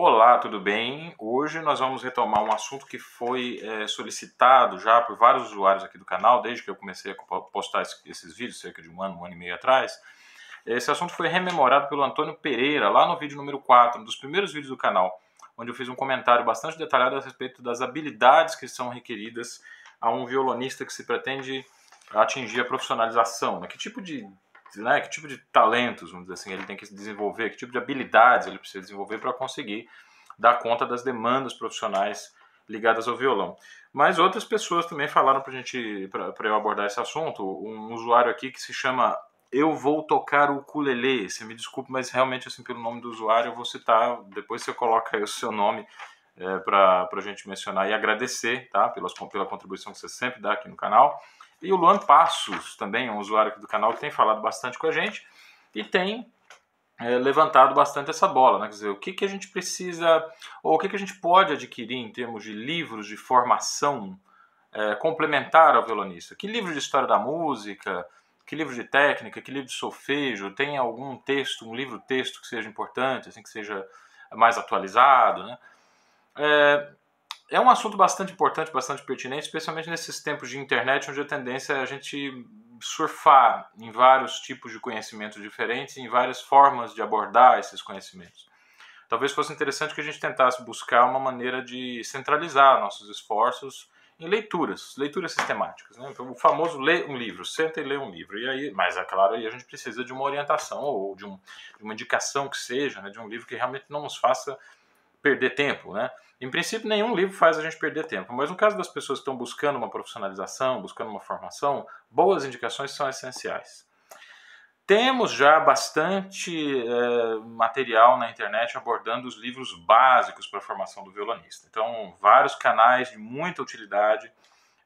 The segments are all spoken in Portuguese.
Olá, tudo bem? Hoje nós vamos retomar um assunto que foi é, solicitado já por vários usuários aqui do canal, desde que eu comecei a postar esses vídeos, cerca de um ano, um ano e meio atrás. Esse assunto foi rememorado pelo Antônio Pereira, lá no vídeo número 4, um dos primeiros vídeos do canal, onde eu fiz um comentário bastante detalhado a respeito das habilidades que são requeridas a um violonista que se pretende atingir a profissionalização. Né? Que tipo de né, que tipo de talentos, vamos dizer assim, ele tem que desenvolver, que tipo de habilidades ele precisa desenvolver para conseguir dar conta das demandas profissionais ligadas ao violão. Mas outras pessoas também falaram para gente, para eu abordar esse assunto. Um usuário aqui que se chama Eu Vou Tocar o Ukulele. Você me desculpe, mas realmente assim pelo nome do usuário eu vou citar. Depois você coloca aí o seu nome é, para a gente mencionar e agradecer, tá? Pela, pela contribuição que você sempre dá aqui no canal. E o Luan Passos, também um usuário aqui do canal que tem falado bastante com a gente e tem é, levantado bastante essa bola, né? Quer dizer, o que, que a gente precisa, ou o que, que a gente pode adquirir em termos de livros de formação é, complementar ao violonista? Que livro de história da música, que livro de técnica, que livro de solfejo, tem algum texto, um livro-texto que seja importante, assim, que seja mais atualizado, né? É, é um assunto bastante importante, bastante pertinente, especialmente nesses tempos de internet, onde a tendência é a gente surfar em vários tipos de conhecimentos diferentes, em várias formas de abordar esses conhecimentos. Talvez fosse interessante que a gente tentasse buscar uma maneira de centralizar nossos esforços em leituras, leituras sistemáticas. Né? Então, o famoso ler um livro, senta e lê um livro. E aí, mas é claro, aí a gente precisa de uma orientação ou de, um, de uma indicação que seja, né? de um livro que realmente não nos faça perder tempo, né? Em princípio, nenhum livro faz a gente perder tempo, mas no caso das pessoas que estão buscando uma profissionalização, buscando uma formação, boas indicações são essenciais. Temos já bastante é, material na internet abordando os livros básicos para a formação do violonista. Então, vários canais de muita utilidade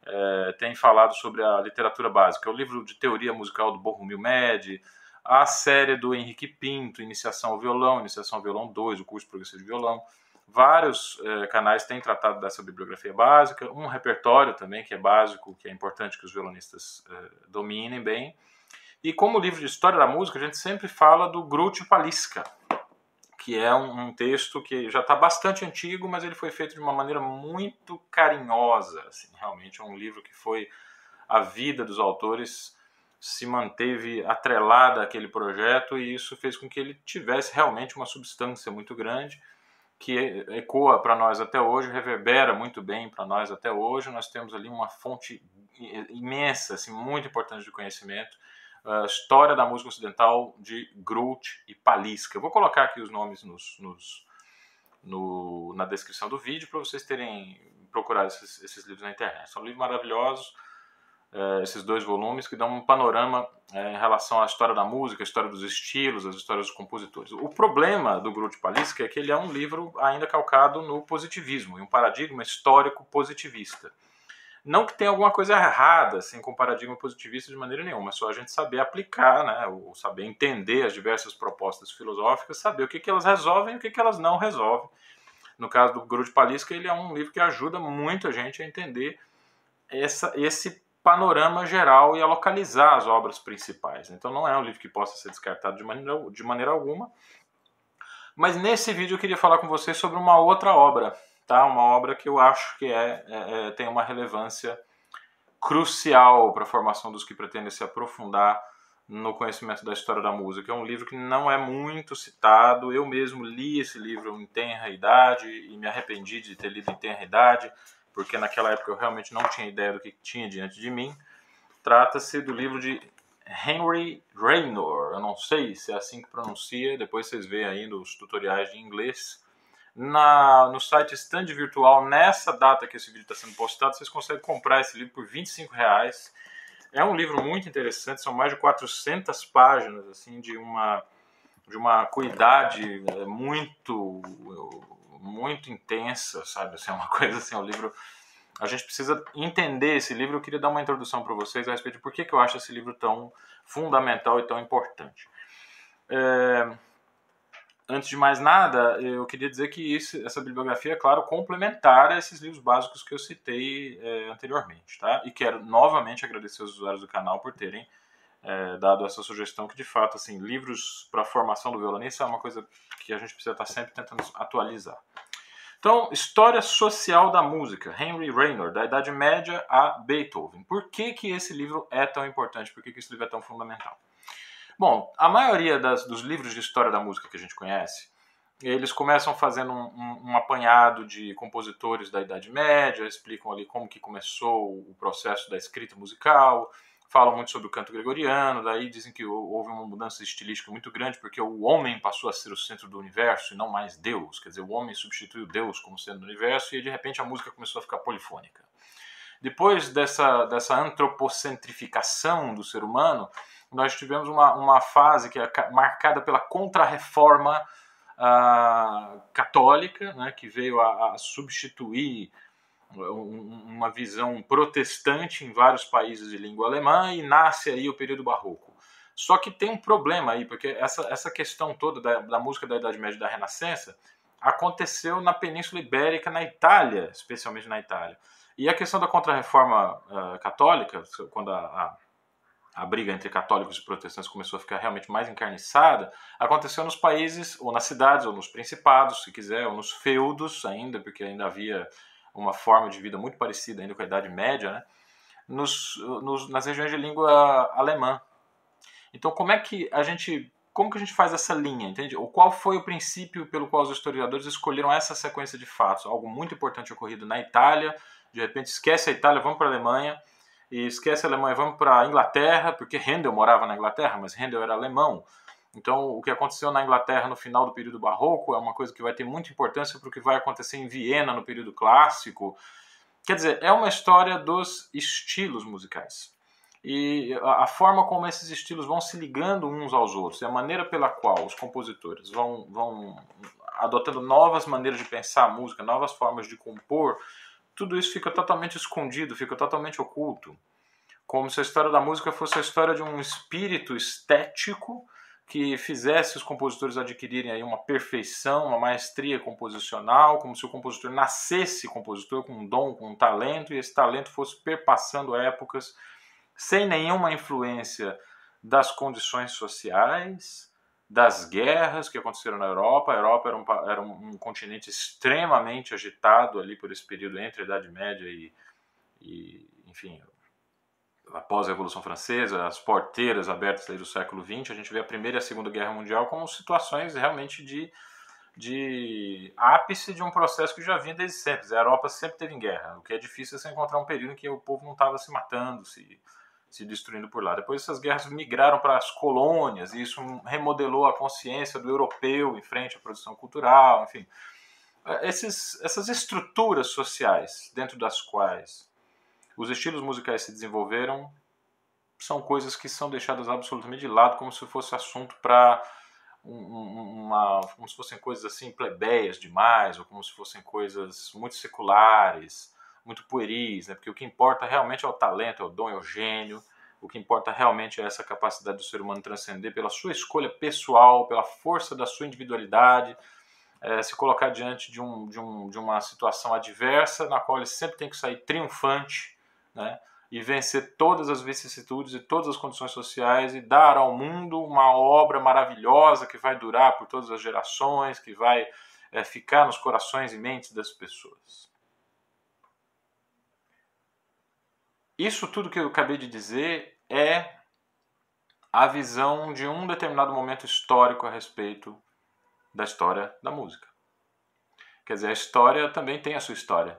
é, têm falado sobre a literatura básica. O livro de teoria musical do Borromil Med, a série do Henrique Pinto, Iniciação ao Violão, Iniciação ao Violão 2, o curso progressivo de violão. Vários eh, canais têm tratado dessa bibliografia básica, um repertório também que é básico, que é importante que os violonistas eh, dominem bem. E como livro de história da música, a gente sempre fala do Gruccio Palisca, que é um, um texto que já está bastante antigo, mas ele foi feito de uma maneira muito carinhosa. Assim, realmente é um livro que foi a vida dos autores se manteve atrelada àquele projeto e isso fez com que ele tivesse realmente uma substância muito grande que ecoa para nós até hoje, reverbera muito bem para nós até hoje. Nós temos ali uma fonte imensa, assim, muito importante de conhecimento, a história da música ocidental de Groot e Palisca. Eu vou colocar aqui os nomes nos, nos no, na descrição do vídeo para vocês terem procurado esses, esses livros na internet. São livros maravilhosos é, esses dois volumes que dão um panorama é, em relação à história da música, a história dos estilos, as histórias dos compositores. O problema do Grupo Palisca é que ele é um livro ainda calcado no positivismo, em um paradigma histórico positivista. Não que tenha alguma coisa errada assim, com o paradigma positivista de maneira nenhuma, é só a gente saber aplicar, né, ou saber entender as diversas propostas filosóficas, saber o que, que elas resolvem e o que, que elas não resolvem. No caso do Grupo Palisca, ele é um livro que ajuda muito a gente a entender essa, esse panorama geral e a localizar as obras principais. Então não é um livro que possa ser descartado de maneira, de maneira alguma. Mas nesse vídeo eu queria falar com vocês sobre uma outra obra, tá? Uma obra que eu acho que é, é, é tem uma relevância crucial para a formação dos que pretendem se aprofundar no conhecimento da história da música. É um livro que não é muito citado. Eu mesmo li esse livro em tenra idade e me arrependi de ter lido em tenra idade porque naquela época eu realmente não tinha ideia do que tinha diante de mim. Trata-se do livro de Henry Raynor, eu não sei se é assim que pronuncia, depois vocês veem aí nos tutoriais de inglês. Na, no site Stand Virtual, nessa data que esse vídeo está sendo postado, vocês conseguem comprar esse livro por 25 reais. É um livro muito interessante, são mais de 400 páginas assim de uma de uma cuidade é, muito muito intensa, sabe? Assim, é uma coisa assim, o livro. A gente precisa entender esse livro. Eu queria dar uma introdução para vocês a respeito de por que, que eu acho esse livro tão fundamental e tão importante. É... Antes de mais nada, eu queria dizer que isso, essa bibliografia é, claro, complementar a esses livros básicos que eu citei é, anteriormente, tá? E quero novamente agradecer os usuários do canal por terem é, dado essa sugestão que de fato assim livros para formação do violonista é uma coisa que a gente precisa estar sempre tentando atualizar. Então, história social da música, Henry Raynor, da Idade Média a Beethoven. Por que, que esse livro é tão importante? Por que, que esse livro é tão fundamental? Bom, a maioria das, dos livros de história da música que a gente conhece, eles começam fazendo um, um, um, apanhado de compositores da Idade Média, explicam ali como que começou o processo da escrita musical, falam muito sobre o canto gregoriano, daí dizem que houve uma mudança estilística muito grande porque o homem passou a ser o centro do universo e não mais Deus, quer dizer, o homem substituiu Deus como centro do universo e de repente a música começou a ficar polifônica. Depois dessa, dessa antropocentrificação do ser humano, nós tivemos uma, uma fase que é marcada pela contra-reforma uh, católica, né, que veio a, a substituir uma visão protestante em vários países de língua alemã e nasce aí o período barroco. Só que tem um problema aí, porque essa, essa questão toda da, da música da Idade Média e da Renascença aconteceu na Península Ibérica, na Itália, especialmente na Itália. E a questão da Contra-Reforma uh, Católica, quando a, a, a, briga entre católicos e protestantes começou a ficar realmente mais encarniçada, aconteceu nos países, ou nas cidades, ou nos principados, se quiser, ou nos feudos ainda, porque ainda havia uma forma de vida muito parecida ainda com a Idade Média, né? nos, nos, nas regiões de língua alemã. Então, como é que a gente como que a gente faz essa linha, entende? Ou qual foi o princípio pelo qual os historiadores escolheram essa sequência de fatos? Algo muito importante ocorrido na Itália, de repente esquece a Itália, vamos para a Alemanha, e esquece a Alemanha, vamos para a Inglaterra, porque Handel morava na Inglaterra, mas Handel era alemão. Então, o que aconteceu na Inglaterra no final do período barroco é uma coisa que vai ter muita importância para o que vai acontecer em Viena no período clássico. Quer dizer, é uma história dos estilos musicais. E a forma como esses estilos vão se ligando uns aos outros, e a maneira pela qual os compositores vão, vão adotando novas maneiras de pensar a música, novas formas de compor, tudo isso fica totalmente escondido, fica totalmente oculto. Como se a história da música fosse a história de um espírito estético que fizesse os compositores adquirirem aí uma perfeição, uma maestria composicional, como se o compositor nascesse compositor com um dom, com um talento, e esse talento fosse perpassando épocas sem nenhuma influência das condições sociais, das guerras que aconteceram na Europa. A Europa era um, era um continente extremamente agitado ali por esse período entre a Idade Média e, e enfim, após a Revolução Francesa, as porteiras abertas do século XX, a gente vê a Primeira e a Segunda Guerra Mundial como situações realmente de, de ápice de um processo que já vinha desde sempre. A Europa sempre teve em guerra, o que é difícil é você encontrar um período em que o povo não estava se matando, se, se destruindo por lá. Depois essas guerras migraram para as colônias, e isso remodelou a consciência do europeu em frente à produção cultural, enfim. Esses, essas estruturas sociais dentro das quais os estilos musicais se desenvolveram são coisas que são deixadas absolutamente de lado como se fosse assunto para uma como se fossem coisas assim plebeias demais ou como se fossem coisas muito seculares muito pueris né? Porque o que importa realmente é o talento é o dom é o gênio. O que importa realmente é essa capacidade do ser humano transcender pela sua escolha pessoal pela força da sua individualidade é, se colocar diante de, um, de, um, de uma situação adversa na qual ele sempre tem que sair triunfante né? e vencer todas as vicissitudes e todas as condições sociais e dar ao mundo uma obra maravilhosa que vai durar por todas as gerações, que vai é, ficar nos corações e mentes das pessoas. Isso tudo que eu acabei de dizer é a visão de um determinado momento histórico a respeito da história da música. Quer dizer, a história também tem a sua história.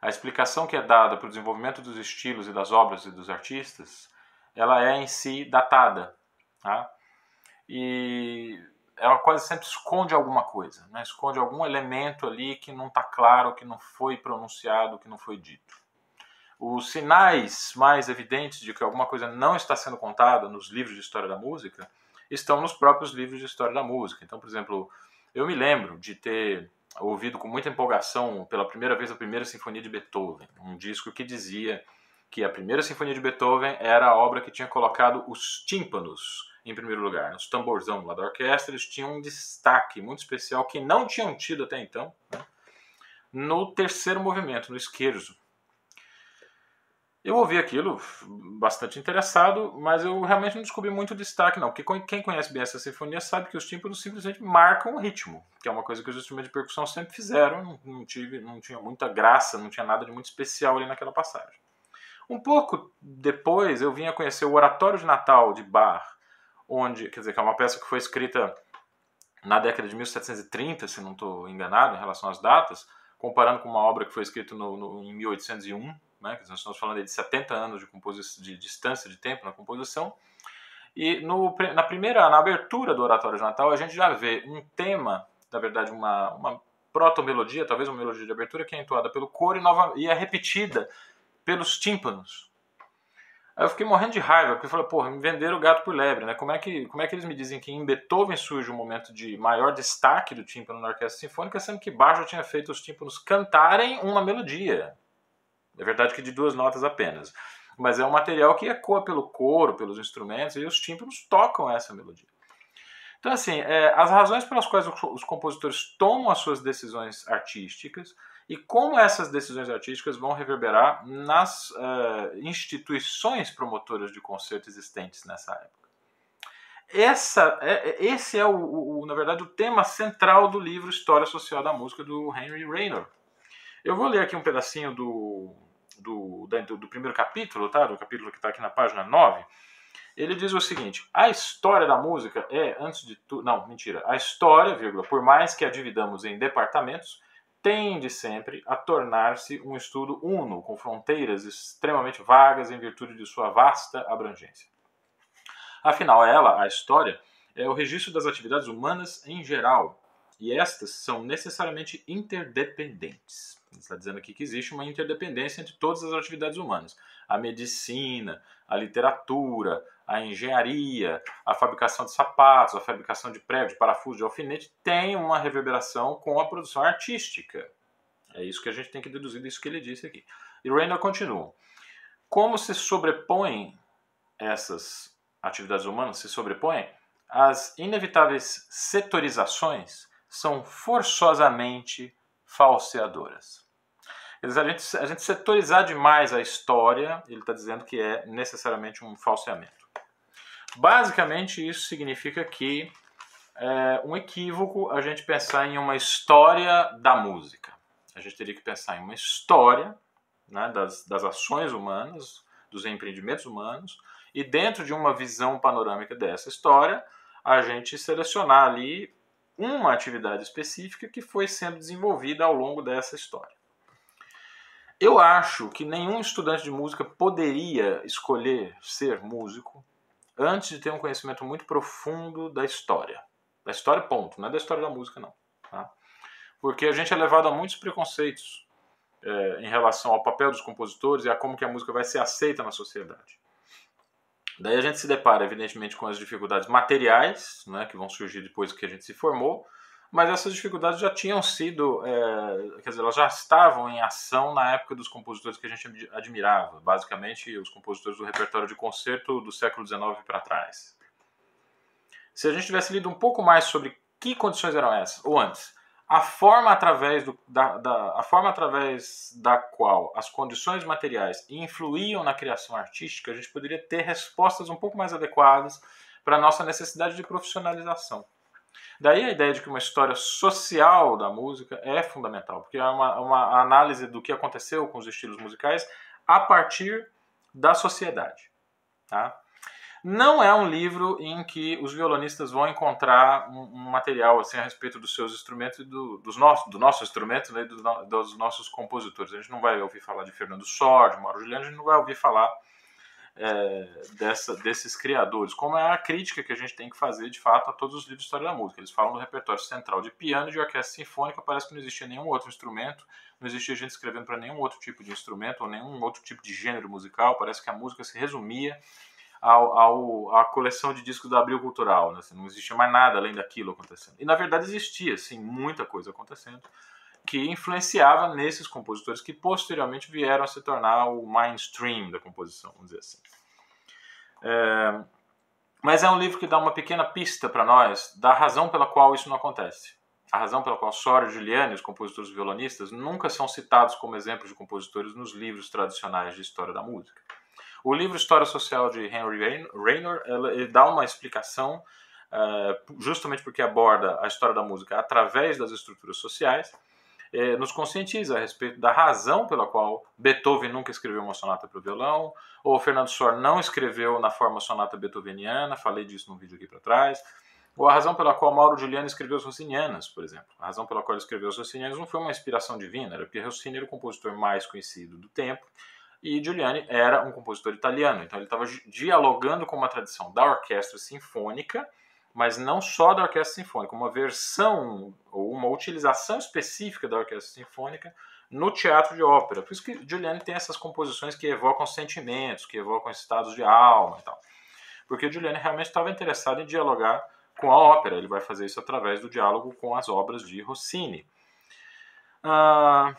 A explicação que é dada para o desenvolvimento dos estilos e das obras e dos artistas, ela é em si datada, tá? E ela quase sempre esconde alguma coisa, né? esconde algum elemento ali que não está claro, que não foi pronunciado, que não foi dito. Os sinais mais evidentes de que alguma coisa não está sendo contada nos livros de história da música estão nos próprios livros de história da música. Então, por exemplo, eu me lembro de ter ouvido com muita empolgação pela primeira vez a primeira sinfonia de Beethoven, um disco que dizia que a primeira sinfonia de Beethoven era a obra que tinha colocado os tímpanos em primeiro lugar. Os tamborzão lá da orquestra eles tinham um destaque muito especial que não tinham tido até então né? no terceiro movimento, no esquerdo. Eu ouvi aquilo bastante interessado, mas eu realmente não descobri muito destaque, não. Porque quem conhece bem essa sinfonia sabe que os tímpanos simplesmente marcam o ritmo, que é uma coisa que os instrumentos de percussão sempre fizeram. Não, não, tive, não tinha muita graça, não tinha nada de muito especial ali naquela passagem. Um pouco depois, eu vim a conhecer o Oratório de Natal de Bach, onde, quer dizer, que é uma peça que foi escrita na década de 1730, se não estou enganado em relação às datas, comparando com uma obra que foi escrita no, no, em 1801 né, nós estamos falando de 70 anos de, de distância de tempo na composição. E no, na primeira, na abertura do Oratório de Natal, a gente já vê um tema, na verdade, uma, uma proto-melodia, talvez uma melodia de abertura, que é entoada pelo coro e, nova, e é repetida pelos tímpanos. Aí eu fiquei morrendo de raiva, porque eu falei, porra, me venderam o gato por lebre, né? Como é, que, como é que eles me dizem que em Beethoven surge um momento de maior destaque do tímpano na orquestra sinfônica, sendo que Bach já tinha feito os tímpanos cantarem uma melodia? É verdade que de duas notas apenas. Mas é um material que ecoa pelo coro, pelos instrumentos, e os tímpanos tocam essa melodia. Então, assim, é, as razões pelas quais os compositores tomam as suas decisões artísticas e como essas decisões artísticas vão reverberar nas uh, instituições promotoras de concerto existentes nessa época. Essa, é, é, esse é, o, o, na verdade, o tema central do livro História Social da Música do Henry Raynor. Eu vou ler aqui um pedacinho do, do, do, do primeiro capítulo, tá? do capítulo que está aqui na página 9. Ele diz o seguinte: a história da música é, antes de tudo. Não, mentira. A história, vírgula, por mais que a dividamos em departamentos, tende sempre a tornar-se um estudo uno, com fronteiras extremamente vagas em virtude de sua vasta abrangência. Afinal, ela, a história, é o registro das atividades humanas em geral, e estas são necessariamente interdependentes. Está dizendo aqui que existe uma interdependência entre todas as atividades humanas. A medicina, a literatura, a engenharia, a fabricação de sapatos, a fabricação de pregos, de parafusos, de alfinete, tem uma reverberação com a produção artística. É isso que a gente tem que deduzir disso que ele disse aqui. E Randall continua. Como se sobrepõem essas atividades humanas, se sobrepõem, as inevitáveis setorizações são forçosamente falseadoras. a, gente, a gente setorizar demais a história, ele está dizendo que é necessariamente um falseamento. Basicamente, isso significa que é um equívoco a gente pensar em uma história da música. A gente teria que pensar em uma história né, das, das ações humanas, dos empreendimentos humanos, e dentro de uma visão panorâmica dessa história, a gente selecionar ali uma atividade específica que foi sendo desenvolvida ao longo dessa história. Eu acho que nenhum estudante de música poderia escolher ser músico antes de ter um conhecimento muito profundo da história. Da história, ponto. Não é da história da música, não. Tá? Porque a gente é levado a muitos preconceitos é, em relação ao papel dos compositores e a como que a música vai ser aceita na sociedade. Daí a gente se depara, evidentemente, com as dificuldades materiais, né, que vão surgir depois que a gente se formou, mas essas dificuldades já tinham sido, é, quer dizer, elas já estavam em ação na época dos compositores que a gente admirava, basicamente os compositores do repertório de concerto do século XIX para trás. Se a gente tivesse lido um pouco mais sobre que condições eram essas, ou antes, a forma através, do, da, da, a forma através da qual as condições materiais influíam na criação artística, a gente poderia ter respostas um pouco mais adequadas para a nossa necessidade de profissionalização. Daí a ideia de que uma história social da música é fundamental, porque é uma, uma análise do que aconteceu com os estilos musicais a partir da sociedade. Tá? Não é um livro em que os violonistas vão encontrar um, um material assim a respeito dos seus instrumentos e do, dos nossos, do nosso instrumento né, do, dos nossos compositores. A gente não vai ouvir falar de Fernando Sor, de Mauro Juliano, a gente não vai ouvir falar é, dessa, desses criadores, como é a crítica que a gente tem que fazer de fato a todos os livros de história da música. Eles falam do repertório central de piano e de orquestra sinfônica, parece que não existia nenhum outro instrumento, não existia gente escrevendo para nenhum outro tipo de instrumento ou nenhum outro tipo de gênero musical, parece que a música se resumia ao, ao, à coleção de discos da Abril Cultural. Né? Assim, não existia mais nada além daquilo acontecendo. E na verdade existia, sim, muita coisa acontecendo que influenciava nesses compositores que posteriormente vieram a se tornar o mainstream da composição, vamos dizer assim. É, mas é um livro que dá uma pequena pista para nós da razão pela qual isso não acontece. a razão pela qual Sora e Giuliani, os compositores violonistas, nunca são citados como exemplos de compositores nos livros tradicionais de história da música. O livro História Social de Henry Raynor ele dá uma explicação, uh, justamente porque aborda a história da música através das estruturas sociais, eh, nos conscientiza a respeito da razão pela qual Beethoven nunca escreveu uma sonata para o violão, ou Fernando Sor não escreveu na forma sonata beethoveniana, falei disso num vídeo aqui para trás, ou a razão pela qual Mauro Giuliani escreveu os Rossinianas, por exemplo. A razão pela qual ele escreveu os Rossinianas não foi uma inspiração divina, era porque Rossini era o compositor mais conhecido do tempo e Giuliani era um compositor italiano. Então ele estava dialogando com uma tradição da orquestra sinfônica, mas não só da orquestra sinfônica, uma versão ou uma utilização específica da orquestra sinfônica no teatro de ópera. Por isso que Giuliani tem essas composições que evocam sentimentos, que evocam estados de alma e tal. Porque Giuliani realmente estava interessado em dialogar com a ópera. Ele vai fazer isso através do diálogo com as obras de Rossini. Ah,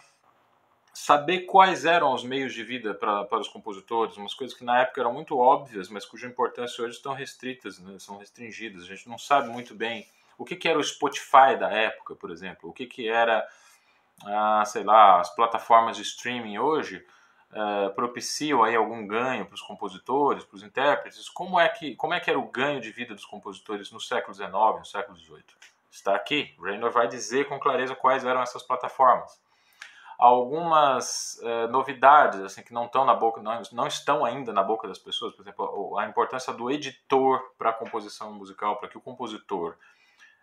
saber quais eram os meios de vida para, os compositores, umas coisas que na época eram muito óbvias, mas cuja importância hoje estão restritas, né, são restringidas. A gente não sabe muito bem o que, que era o Spotify da época, por exemplo, o que, que era, ah, sei lá, as plataformas de streaming hoje uh, propiciam aí algum ganho para os compositores, para os intérpretes? Como é, que, como é que era o ganho de vida dos compositores no século XIX, no século XVIII? Está aqui. Raynor vai dizer com clareza quais eram essas plataformas. Algumas uh, novidades assim que não estão na boca, não, não estão ainda na boca das pessoas, por exemplo, a importância do editor para a composição musical, para que o compositor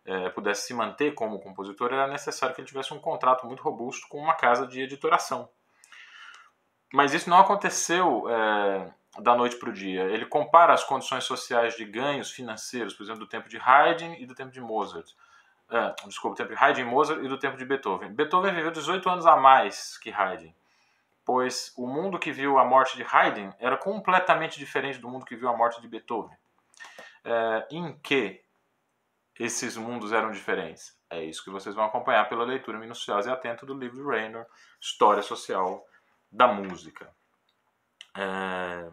é, pudesse se manter como compositor, era necessário que ele tivesse um contrato muito robusto com uma casa de editoração. Mas isso não aconteceu é, da noite para o dia. Ele compara as condições sociais de ganhos financeiros, por exemplo, do tempo de Haydn e do tempo de Mozart. É, desculpa, do tempo de Haydn e Mozart e do tempo de Beethoven. Beethoven viveu 18 anos a mais que Haydn, pois o mundo que viu a morte de Haydn era completamente diferente do mundo que viu a morte de Beethoven. É, em que esses mundos eram diferentes? É isso que vocês vão acompanhar pela leitura minuciosa e atenta do livro de Raynor, História Social da música. É...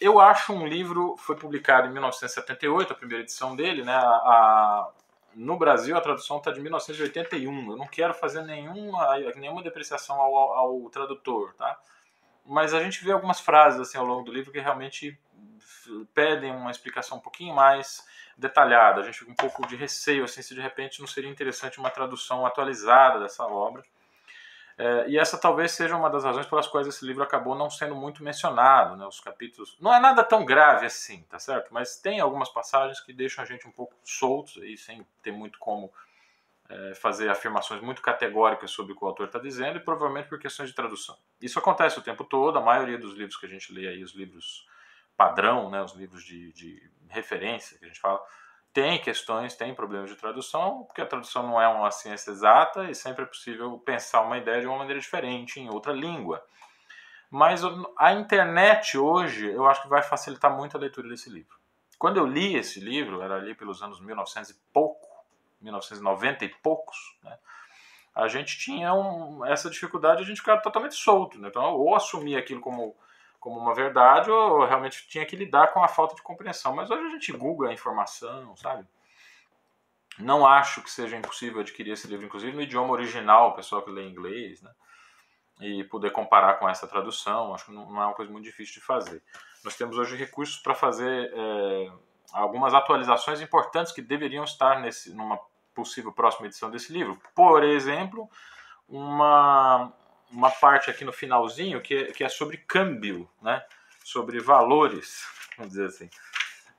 Eu acho um livro, foi publicado em 1978, a primeira edição dele, né? A, no Brasil a tradução está de 1981. Eu não quero fazer nenhuma, nenhuma depreciação ao, ao, tradutor, tá? Mas a gente vê algumas frases assim ao longo do livro que realmente pedem uma explicação um pouquinho mais detalhada. A gente fica um pouco de receio assim se de repente não seria interessante uma tradução atualizada dessa obra. É, e essa talvez seja uma das razões pelas quais esse livro acabou não sendo muito mencionado, né? Os capítulos não é nada tão grave assim, tá certo? Mas tem algumas passagens que deixam a gente um pouco soltos aí, sem ter muito como é, fazer afirmações muito categóricas sobre o que o autor está dizendo, e provavelmente por questões de tradução. Isso acontece o tempo todo. A maioria dos livros que a gente lê aí, os livros padrão, né? Os livros de, de referência que a gente fala tem questões, tem problemas de tradução, porque a tradução não é uma ciência exata e sempre é possível pensar uma ideia de uma maneira diferente em outra língua. Mas a internet hoje eu acho que vai facilitar muito a leitura desse livro. Quando eu li esse livro, era ali pelos anos 1900 e pouco, 1990 e poucos, né? a gente tinha um, essa dificuldade de a gente ficar totalmente solto. Né? Então, ou assumir aquilo como como uma verdade ou realmente tinha que lidar com a falta de compreensão. Mas hoje a gente google a informação, sabe? Não acho que seja impossível adquirir esse livro, inclusive no idioma original, o pessoal que lê inglês, né? E poder comparar com essa tradução, acho que não é uma coisa muito difícil de fazer. Nós temos hoje recursos para fazer é, algumas atualizações importantes que deveriam estar nesse, numa possível próxima edição desse livro. Por exemplo, uma, uma parte aqui no finalzinho que é, que é sobre câmbio, né? sobre valores, vamos dizer assim.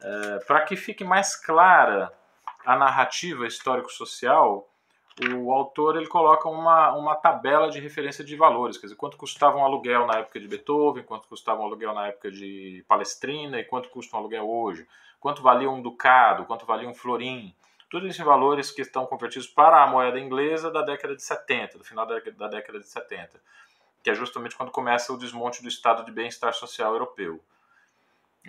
É, Para que fique mais clara a narrativa histórico-social, o autor ele coloca uma, uma tabela de referência de valores, quer dizer, quanto custava um aluguel na época de Beethoven, quanto custava um aluguel na época de Palestrina e quanto custa um aluguel hoje, quanto valia um ducado, quanto valia um florim, tudo isso em valores que estão convertidos para a moeda inglesa da década de 70, do final da década de 70, que é justamente quando começa o desmonte do estado de bem-estar social europeu.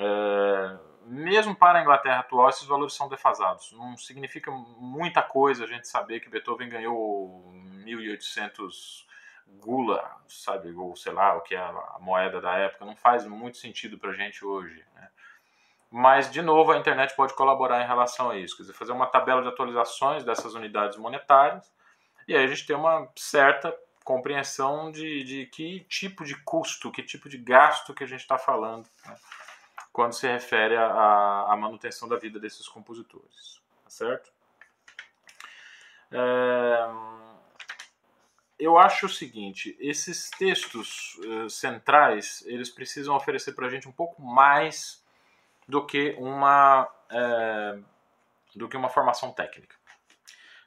É, mesmo para a Inglaterra atual, esses valores são defasados. Não significa muita coisa a gente saber que Beethoven ganhou 1.800 gula, sabe, ou sei lá, o que é a moeda da época. Não faz muito sentido para a gente hoje. Né? Mas, de novo, a internet pode colaborar em relação a isso, quer dizer, fazer uma tabela de atualizações dessas unidades monetárias, e aí a gente tem uma certa compreensão de, de que tipo de custo, que tipo de gasto que a gente está falando né, quando se refere à manutenção da vida desses compositores, tá certo? É, eu acho o seguinte, esses textos uh, centrais, eles precisam oferecer para a gente um pouco mais do que uma é, do que uma formação técnica.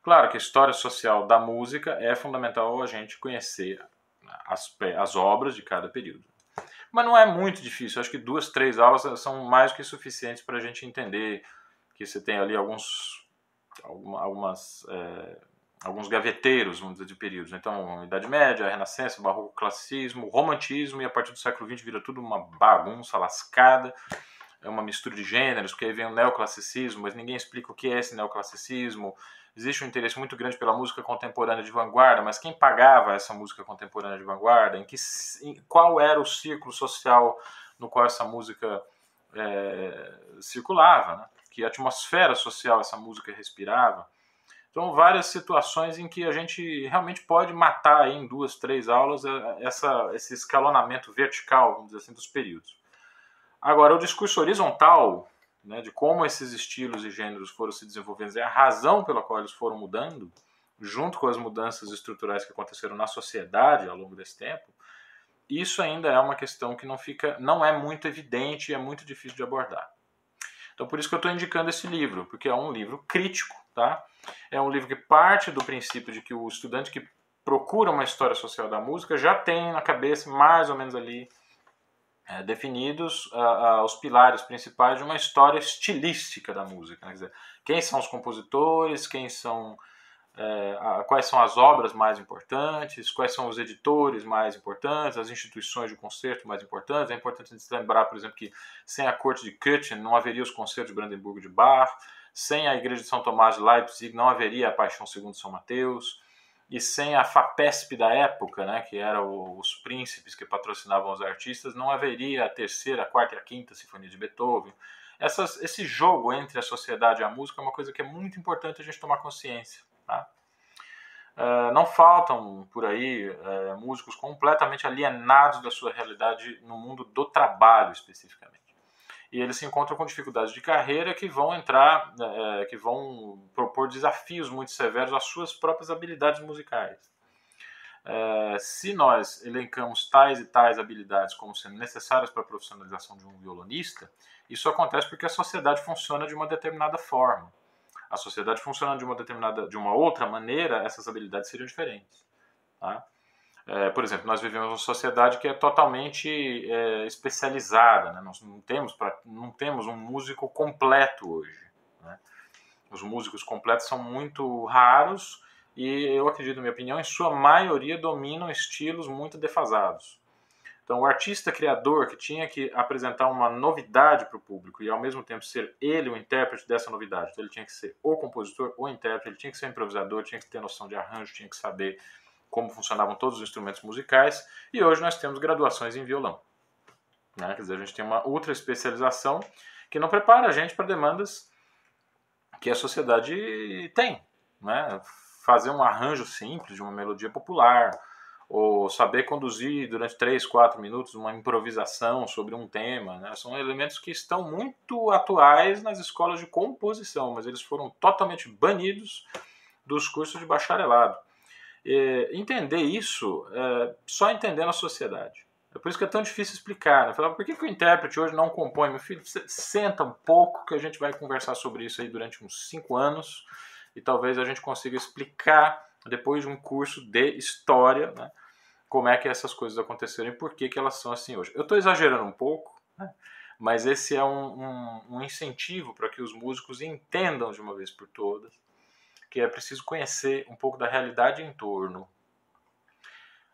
Claro que a história social da música é fundamental a gente conhecer as, as obras de cada período. Mas não é muito difícil, acho que duas, três aulas são mais que suficientes para a gente entender que você tem ali alguns, algumas, é, alguns gaveteiros, vamos dizer, de períodos. Então, Idade Média, Renascença, Barroco, Classicismo, Romantismo, e a partir do século XX vira tudo uma bagunça lascada é uma mistura de gêneros, porque aí vem o neoclassicismo, mas ninguém explica o que é esse neoclassicismo. Existe um interesse muito grande pela música contemporânea de vanguarda, mas quem pagava essa música contemporânea de vanguarda? Em que, em, qual era o círculo social no qual essa música é, circulava? Né? Que atmosfera social essa música respirava? Então, várias situações em que a gente realmente pode matar em duas, três aulas é, essa, esse escalonamento vertical, vamos dizer assim, dos períodos. Agora, o discurso horizontal, né, de como esses estilos e gêneros foram se desenvolvendo, é a razão pela qual eles foram mudando, junto com as mudanças estruturais que aconteceram na sociedade ao longo desse tempo, isso ainda é uma questão que não fica, não é muito evidente e é muito difícil de abordar. Então, por isso que eu estou indicando esse livro, porque é um livro crítico, tá? É um livro que parte do princípio de que o estudante que procura uma história social da música já tem na cabeça mais ou menos ali é, definidos uh, os pilares principais de uma história estilística da música. Né? Dizer, quem são os compositores, quem são, uh, quais são as obras mais importantes, quais são os editores mais importantes, as instituições de concerto mais importantes. É importante a gente lembrar, por exemplo, que sem a corte de Köthen não haveria os concertos de Brandenburgo de Bach, sem a igreja de São Tomás de Leipzig não haveria a Paixão segundo São Mateus, e sem a FAPESP da época, né, que eram os príncipes que patrocinavam os artistas, não haveria a terceira, a quarta e a quinta sinfonia de Beethoven. Essas, esse jogo entre a sociedade e a música é uma coisa que é muito importante a gente tomar consciência. Tá? Uh, não faltam por aí uh, músicos completamente alienados da sua realidade no mundo do trabalho especificamente e eles se encontram com dificuldades de carreira que vão entrar, é, que vão propor desafios muito severos às suas próprias habilidades musicais. É, se nós elencamos tais e tais habilidades como sendo necessárias para a profissionalização de um violonista, isso acontece porque a sociedade funciona de uma determinada forma. A sociedade funciona de uma determinada, de uma outra maneira, essas habilidades seriam diferentes. Tá? É, por exemplo, nós vivemos uma sociedade que é totalmente é, especializada, né? nós não temos, pra, não temos um músico completo hoje. Né? Os músicos completos são muito raros e eu acredito, na minha opinião, em sua maioria dominam estilos muito defasados. Então, o artista criador que tinha que apresentar uma novidade para o público e ao mesmo tempo ser ele o intérprete dessa novidade, então, ele tinha que ser o compositor, o intérprete, ele tinha que ser improvisador, tinha que ter noção de arranjo, tinha que saber como funcionavam todos os instrumentos musicais, e hoje nós temos graduações em violão. Né? Quer dizer, a gente tem uma ultra especialização que não prepara a gente para demandas que a sociedade tem. Né? Fazer um arranjo simples de uma melodia popular, ou saber conduzir durante 3, 4 minutos uma improvisação sobre um tema. Né? São elementos que estão muito atuais nas escolas de composição, mas eles foram totalmente banidos dos cursos de bacharelado. É, entender isso é, só entendendo a sociedade. É por isso que é tão difícil explicar. Né? Por que, que o intérprete hoje não compõe? Meu filho, senta um pouco que a gente vai conversar sobre isso aí durante uns cinco anos e talvez a gente consiga explicar depois de um curso de história né, como é que essas coisas aconteceram e por que, que elas são assim hoje. Eu estou exagerando um pouco, né, mas esse é um, um, um incentivo para que os músicos entendam de uma vez por todas que é preciso conhecer um pouco da realidade em torno.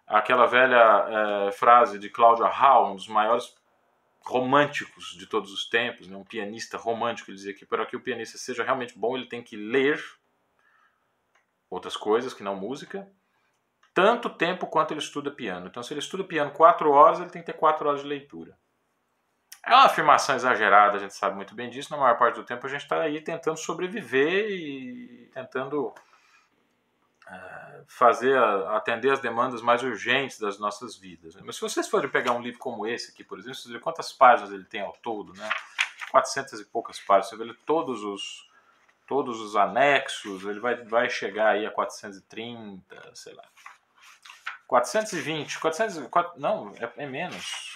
Aquela velha é, frase de Cláudio Hall, um dos maiores românticos de todos os tempos, né, um pianista romântico, ele dizia que para que o pianista seja realmente bom, ele tem que ler outras coisas que não música, tanto tempo quanto ele estuda piano. Então, se ele estuda piano quatro horas, ele tem que ter quatro horas de leitura. É uma afirmação exagerada, a gente sabe muito bem disso. Na maior parte do tempo a gente está aí tentando sobreviver e tentando é, fazer, atender as demandas mais urgentes das nossas vidas. Mas se vocês forem pegar um livro como esse aqui, por exemplo, vocês quantas páginas ele tem ao todo, né? 400 e poucas páginas, você vê todos os todos os anexos, ele vai, vai chegar aí a 430, sei lá. 420, 400, não, é, é menos.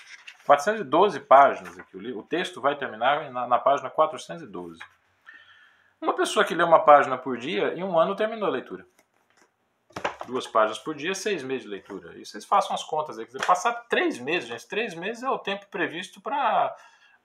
412 páginas aqui o texto vai terminar na, na página 412. Uma pessoa que lê uma página por dia, em um ano terminou a leitura. Duas páginas por dia, seis meses de leitura. E vocês façam as contas aí. Quer dizer, passar três meses, gente. Três meses é o tempo previsto para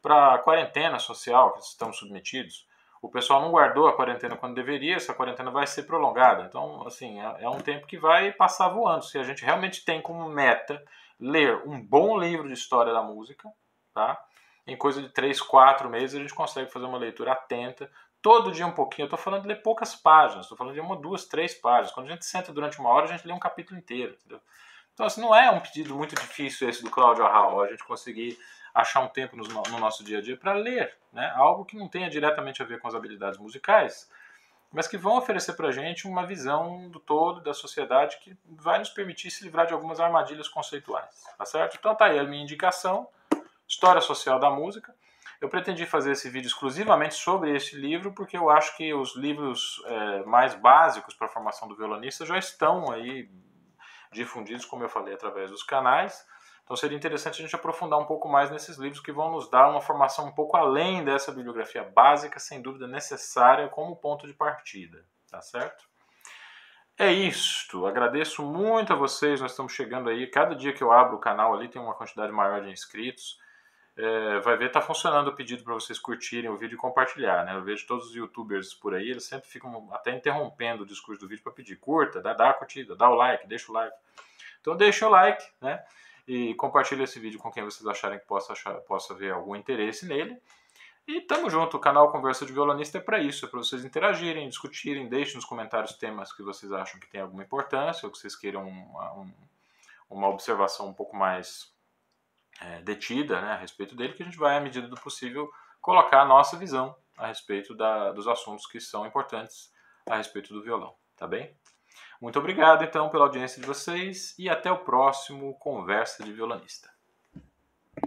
a quarentena social que estamos submetidos. O pessoal não guardou a quarentena quando deveria, essa quarentena vai ser prolongada. Então, assim, é, é um tempo que vai passar voando. Se a gente realmente tem como meta ler um bom livro de história da música, tá? Em coisa de 3, 4 meses a gente consegue fazer uma leitura atenta, todo dia um pouquinho. Eu estou falando de ler poucas páginas, estou falando de uma, duas, três páginas. Quando a gente senta durante uma hora, a gente lê um capítulo inteiro, entendeu? Então, assim, não é um pedido muito difícil esse do Cláudio Arral, a gente conseguir achar um tempo no, no nosso dia a dia para ler, né? Algo que não tenha diretamente a ver com as habilidades musicais, mas que vão oferecer para a gente uma visão do todo da sociedade que vai nos permitir se livrar de algumas armadilhas conceituais, tá certo? Então tá aí a minha indicação, História Social da Música. Eu pretendi fazer esse vídeo exclusivamente sobre esse livro, porque eu acho que os livros é, mais básicos para a formação do violonista já estão aí difundidos, como eu falei, através dos canais. Então seria interessante a gente aprofundar um pouco mais nesses livros que vão nos dar uma formação um pouco além dessa bibliografia básica, sem dúvida necessária como ponto de partida, tá certo? É isto. Agradeço muito a vocês. Nós estamos chegando aí. Cada dia que eu abro o canal ali tem uma quantidade maior de inscritos. É, vai ver, está funcionando o pedido para vocês curtirem o vídeo e compartilhar. Né? Eu vejo todos os youtubers por aí, eles sempre ficam até interrompendo o discurso do vídeo para pedir curta, dá, dá a curtida, dá o like, deixa o like. Então deixa o like, né? E compartilhe esse vídeo com quem vocês acharem que possa, achar, possa ver algum interesse nele. E tamo junto, o canal Conversa de Violonista é para isso, é para vocês interagirem, discutirem, deixem nos comentários temas que vocês acham que tem alguma importância ou que vocês queiram uma, um, uma observação um pouco mais é, detida né, a respeito dele, que a gente vai, à medida do possível, colocar a nossa visão a respeito da, dos assuntos que são importantes a respeito do violão, tá bem? Muito obrigado, então, pela audiência de vocês e até o próximo Conversa de Violonista.